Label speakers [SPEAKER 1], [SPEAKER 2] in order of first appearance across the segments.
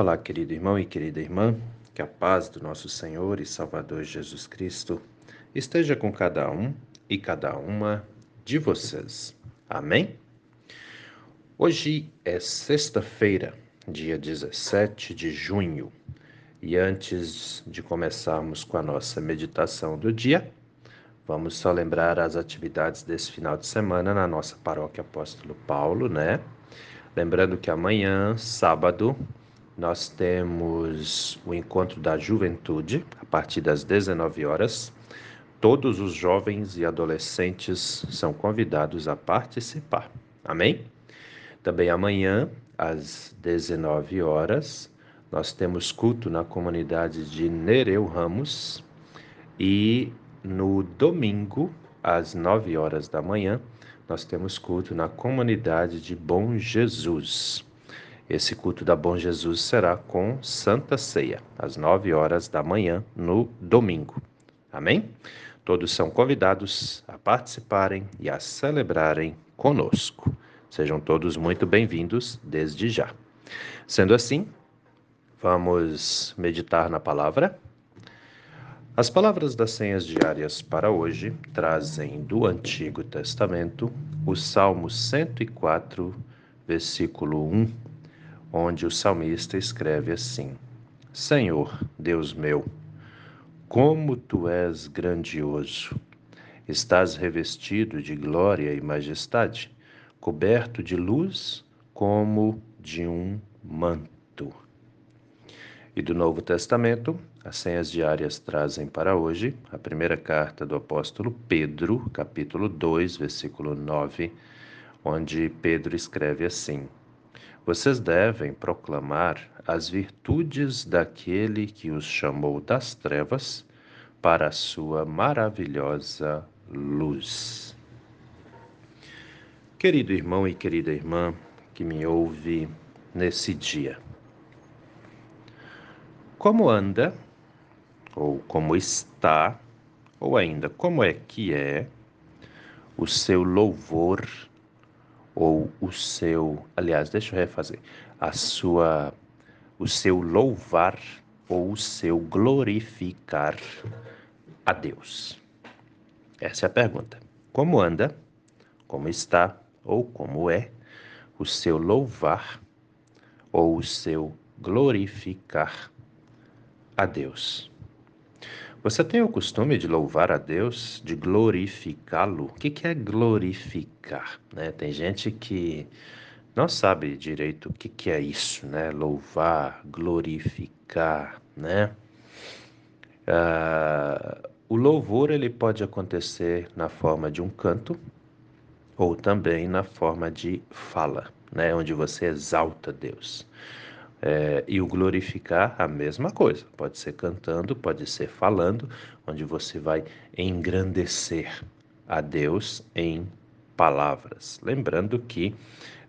[SPEAKER 1] Olá, querido irmão e querida irmã, que a paz do nosso Senhor e Salvador Jesus Cristo esteja com cada um e cada uma de vocês. Amém? Hoje é sexta-feira, dia 17 de junho, e antes de começarmos com a nossa meditação do dia, vamos só lembrar as atividades desse final de semana na nossa paróquia Apóstolo Paulo, né? Lembrando que amanhã, sábado, nós temos o encontro da juventude a partir das 19 horas. Todos os jovens e adolescentes são convidados a participar. Amém? Também amanhã, às 19 horas, nós temos culto na comunidade de Nereu Ramos e no domingo, às 9 horas da manhã, nós temos culto na comunidade de Bom Jesus. Esse culto da Bom Jesus será com Santa Ceia, às nove horas da manhã, no domingo. Amém? Todos são convidados a participarem e a celebrarem conosco. Sejam todos muito bem-vindos desde já. Sendo assim, vamos meditar na palavra. As palavras das senhas diárias para hoje trazem do Antigo Testamento o Salmo 104, versículo 1 onde o salmista escreve assim: Senhor, Deus meu, como tu és grandioso! Estás revestido de glória e majestade, coberto de luz como de um manto. E do Novo Testamento, as senhas diárias trazem para hoje a primeira carta do apóstolo Pedro, capítulo 2, versículo 9, onde Pedro escreve assim: vocês devem proclamar as virtudes daquele que os chamou das trevas para a sua maravilhosa luz. Querido irmão e querida irmã que me ouve nesse dia, como anda, ou como está, ou ainda como é que é o seu louvor ou o seu, aliás, deixa eu refazer, a sua, o seu louvar ou o seu glorificar a Deus? Essa é a pergunta. Como anda, como está ou como é o seu louvar ou o seu glorificar a Deus? Você tem o costume de louvar a Deus, de glorificá-lo? O que é glorificar? Né? Tem gente que não sabe direito o que é isso, né? Louvar, glorificar, né? Uh, o louvor ele pode acontecer na forma de um canto ou também na forma de fala, né? Onde você exalta Deus. É, e o glorificar, a mesma coisa. Pode ser cantando, pode ser falando, onde você vai engrandecer a Deus em palavras. Lembrando que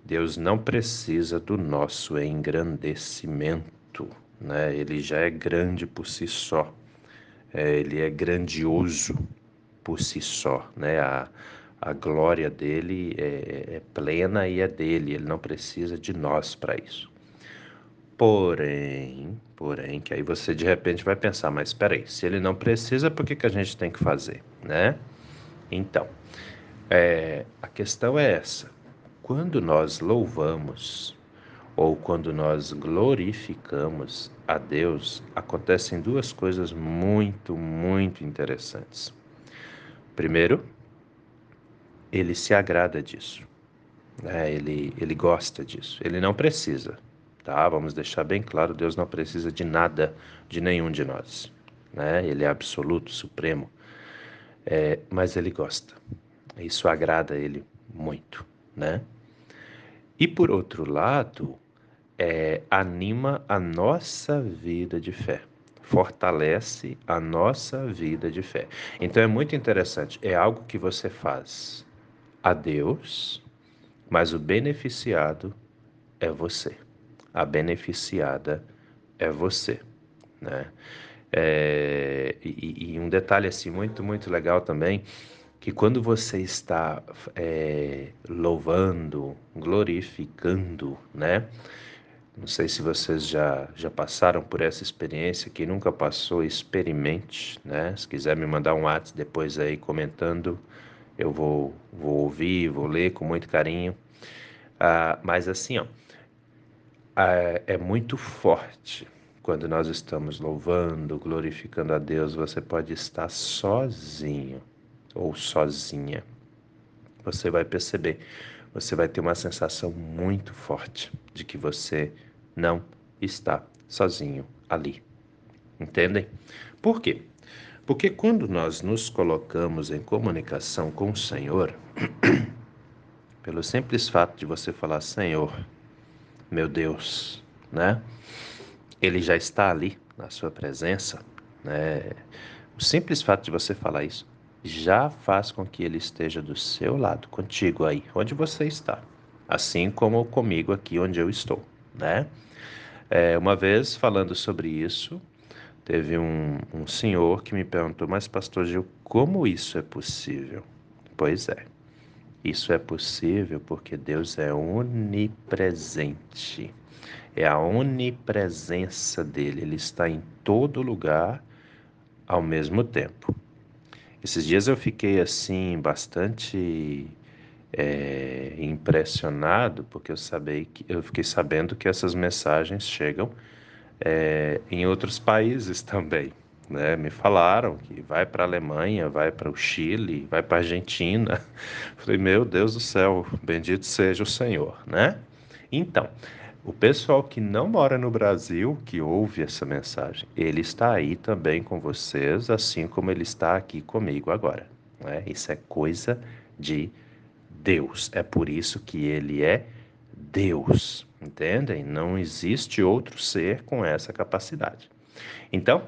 [SPEAKER 1] Deus não precisa do nosso engrandecimento, né? Ele já é grande por si só. É, ele é grandioso por si só, né? A, a glória dele é, é plena e é dele. Ele não precisa de nós para isso. Porém, porém, que aí você de repente vai pensar, mas espera aí, se ele não precisa, por que, que a gente tem que fazer, né? Então, é, a questão é essa. Quando nós louvamos ou quando nós glorificamos a Deus, acontecem duas coisas muito, muito interessantes. Primeiro, ele se agrada disso, né? ele, ele gosta disso, ele não precisa, tá? Vamos deixar bem claro, Deus não precisa de nada de nenhum de nós, né? Ele é absoluto, supremo, é, mas Ele gosta. Isso agrada Ele muito, né? E por outro lado, é, anima a nossa vida de fé, fortalece a nossa vida de fé. Então é muito interessante, é algo que você faz a Deus, mas o beneficiado é você a beneficiada é você, né? É, e, e, um detalhe assim muito muito legal também que quando você está é, louvando, glorificando, né? Não sei se vocês já, já passaram por essa experiência. Quem nunca passou, experimente, né? Se quiser me mandar um WhatsApp depois aí comentando, eu vou, vou ouvir, vou ler com muito carinho. Ah, mas assim, ó, é muito forte quando nós estamos louvando, glorificando a Deus. Você pode estar sozinho ou sozinha. Você vai perceber, você vai ter uma sensação muito forte de que você não está sozinho ali. Entendem? Por quê? Porque quando nós nos colocamos em comunicação com o Senhor, pelo simples fato de você falar Senhor, meu Deus, né? Ele já está ali na sua presença, né? O simples fato de você falar isso já faz com que ele esteja do seu lado, contigo aí, onde você está, assim como comigo aqui onde eu estou, né? É, uma vez falando sobre isso, teve um, um senhor que me perguntou, mas pastor Gil, como isso é possível? Pois é, isso é possível porque Deus é onipresente. É a onipresença dele, ele está em todo lugar ao mesmo tempo. Esses dias eu fiquei assim bastante é, impressionado porque eu que eu fiquei sabendo que essas mensagens chegam é, em outros países também. Né? Me falaram que vai para a Alemanha, vai para o Chile, vai para a Argentina. Falei, meu Deus do céu, bendito seja o Senhor, né? Então, o pessoal que não mora no Brasil, que ouve essa mensagem, ele está aí também com vocês, assim como ele está aqui comigo agora. Né? Isso é coisa de Deus. É por isso que ele é Deus. Entendem? Não existe outro ser com essa capacidade. Então,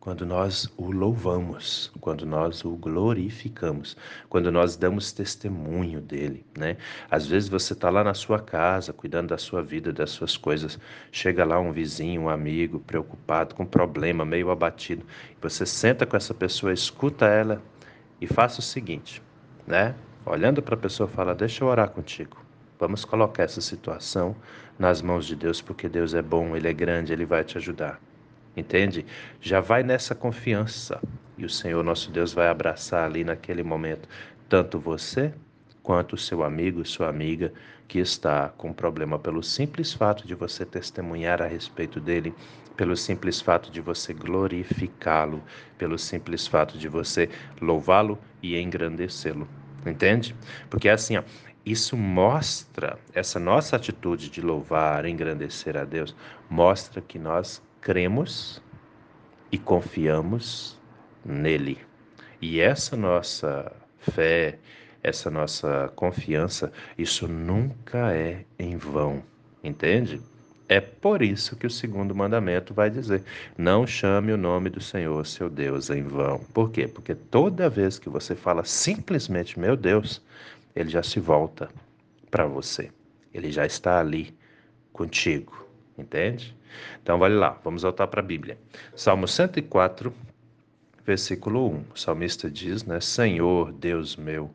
[SPEAKER 1] quando nós o louvamos, quando nós o glorificamos, quando nós damos testemunho dele, né? Às vezes você está lá na sua casa, cuidando da sua vida, das suas coisas, chega lá um vizinho, um amigo, preocupado, com problema, meio abatido, você senta com essa pessoa, escuta ela e faça o seguinte, né? Olhando para a pessoa, fala: Deixa eu orar contigo. Vamos colocar essa situação nas mãos de Deus, porque Deus é bom, Ele é grande, Ele vai te ajudar. Entende? Já vai nessa confiança e o Senhor nosso Deus vai abraçar ali naquele momento tanto você quanto o seu amigo, sua amiga que está com problema pelo simples fato de você testemunhar a respeito dele, pelo simples fato de você glorificá-lo, pelo simples fato de você louvá-lo e engrandecê-lo. Entende? Porque é assim, ó, isso mostra, essa nossa atitude de louvar, engrandecer a Deus, mostra que nós cremos e confiamos nele. E essa nossa fé, essa nossa confiança, isso nunca é em vão, entende? É por isso que o segundo mandamento vai dizer: não chame o nome do Senhor, seu Deus, em vão. Por quê? Porque toda vez que você fala simplesmente meu Deus, ele já se volta para você. Ele já está ali contigo, entende? Então, vale lá, vamos voltar para a Bíblia. Salmo 104, versículo 1. O salmista diz, né? Senhor, Deus meu,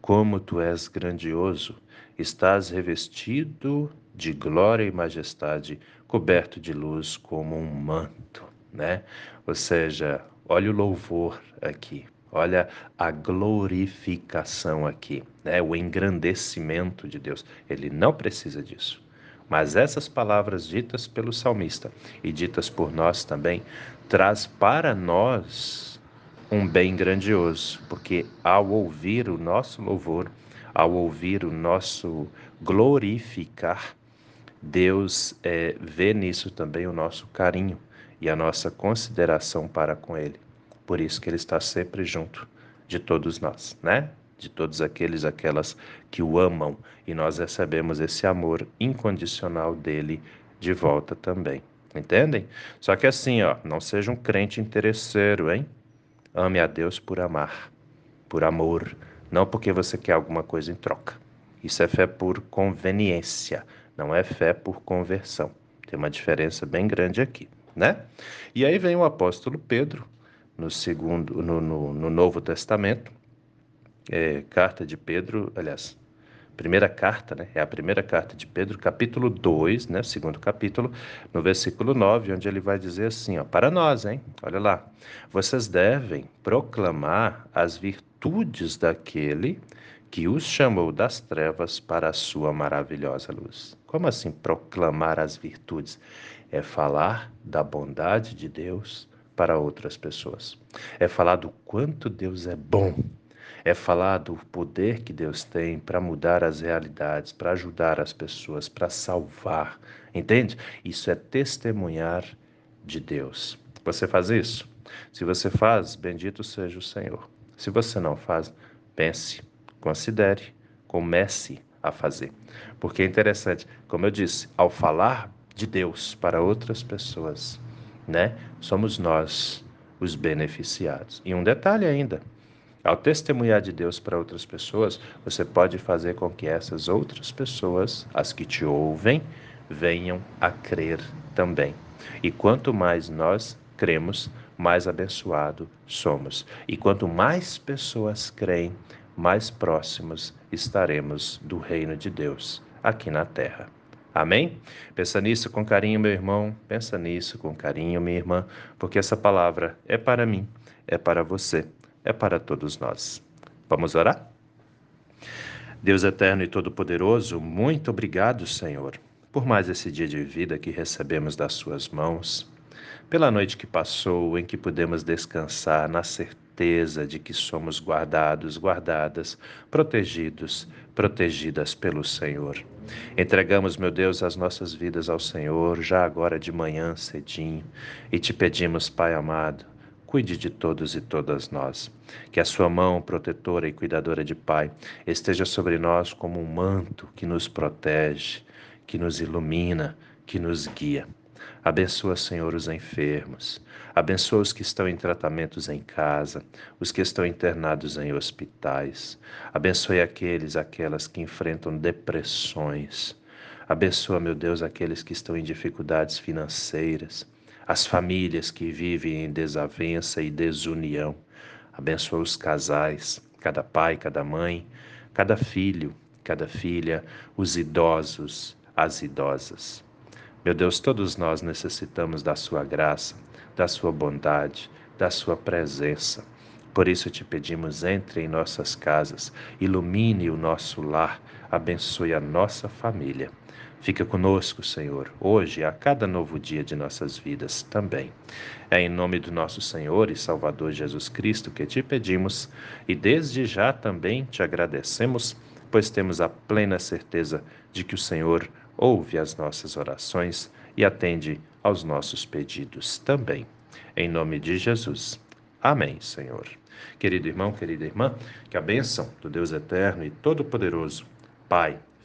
[SPEAKER 1] como tu és grandioso, estás revestido de glória e majestade, coberto de luz como um manto, né? Ou seja, olha o louvor aqui. Olha a glorificação aqui, né? o engrandecimento de Deus. Ele não precisa disso. Mas essas palavras ditas pelo salmista e ditas por nós também traz para nós um bem grandioso, porque ao ouvir o nosso louvor, ao ouvir o nosso glorificar, Deus é, vê nisso também o nosso carinho e a nossa consideração para com Ele. Por isso que ele está sempre junto de todos nós, né? De todos aqueles, aquelas que o amam, e nós recebemos esse amor incondicional dele de volta também. Entendem? Só que assim, ó, não seja um crente interesseiro, hein? Ame a Deus por amar, por amor, não porque você quer alguma coisa em troca. Isso é fé por conveniência, não é fé por conversão. Tem uma diferença bem grande aqui, né? E aí vem o apóstolo Pedro, no segundo, no, no, no Novo Testamento, é, carta de Pedro, aliás, primeira carta, né? É a primeira carta de Pedro, capítulo 2, né? Segundo capítulo, no versículo 9, onde ele vai dizer assim, ó, para nós, hein? Olha lá. Vocês devem proclamar as virtudes daquele que os chamou das trevas para a sua maravilhosa luz. Como assim proclamar as virtudes? É falar da bondade de Deus para outras pessoas. É falar do quanto Deus é bom é falar do poder que Deus tem para mudar as realidades, para ajudar as pessoas, para salvar. Entende? Isso é testemunhar de Deus. Você faz isso? Se você faz, bendito seja o Senhor. Se você não faz, pense, considere, comece a fazer. Porque é interessante, como eu disse, ao falar de Deus para outras pessoas, né? Somos nós os beneficiados. E um detalhe ainda, ao testemunhar de Deus para outras pessoas, você pode fazer com que essas outras pessoas, as que te ouvem, venham a crer também. E quanto mais nós cremos, mais abençoado somos. E quanto mais pessoas creem, mais próximos estaremos do reino de Deus aqui na terra. Amém? Pensa nisso com carinho, meu irmão. Pensa nisso com carinho, minha irmã, porque essa palavra é para mim, é para você é para todos nós. Vamos orar? Deus eterno e todo-poderoso, muito obrigado, Senhor, por mais esse dia de vida que recebemos das Suas mãos, pela noite que passou em que pudemos descansar na certeza de que somos guardados, guardadas, protegidos, protegidas pelo Senhor. Entregamos, meu Deus, as nossas vidas ao Senhor, já agora de manhã cedinho, e te pedimos, Pai amado, cuide de todos e todas nós. Que a sua mão protetora e cuidadora de Pai esteja sobre nós como um manto que nos protege, que nos ilumina, que nos guia. Abençoa, Senhor, os enfermos. Abençoa os que estão em tratamentos em casa, os que estão internados em hospitais. Abençoe aqueles, aquelas que enfrentam depressões. Abençoa, meu Deus, aqueles que estão em dificuldades financeiras as famílias que vivem em desavença e desunião. Abençoa os casais, cada pai, cada mãe, cada filho, cada filha, os idosos, as idosas. Meu Deus, todos nós necessitamos da Sua graça, da Sua bondade, da Sua presença. Por isso te pedimos, entre em nossas casas, ilumine o nosso lar, abençoe a nossa família. Fica conosco, Senhor, hoje e a cada novo dia de nossas vidas também. É em nome do nosso Senhor e Salvador Jesus Cristo que te pedimos e desde já também te agradecemos, pois temos a plena certeza de que o Senhor ouve as nossas orações e atende aos nossos pedidos também. Em nome de Jesus. Amém, Senhor. Querido irmão, querida irmã, que a bênção do Deus eterno e todo-poderoso, Pai,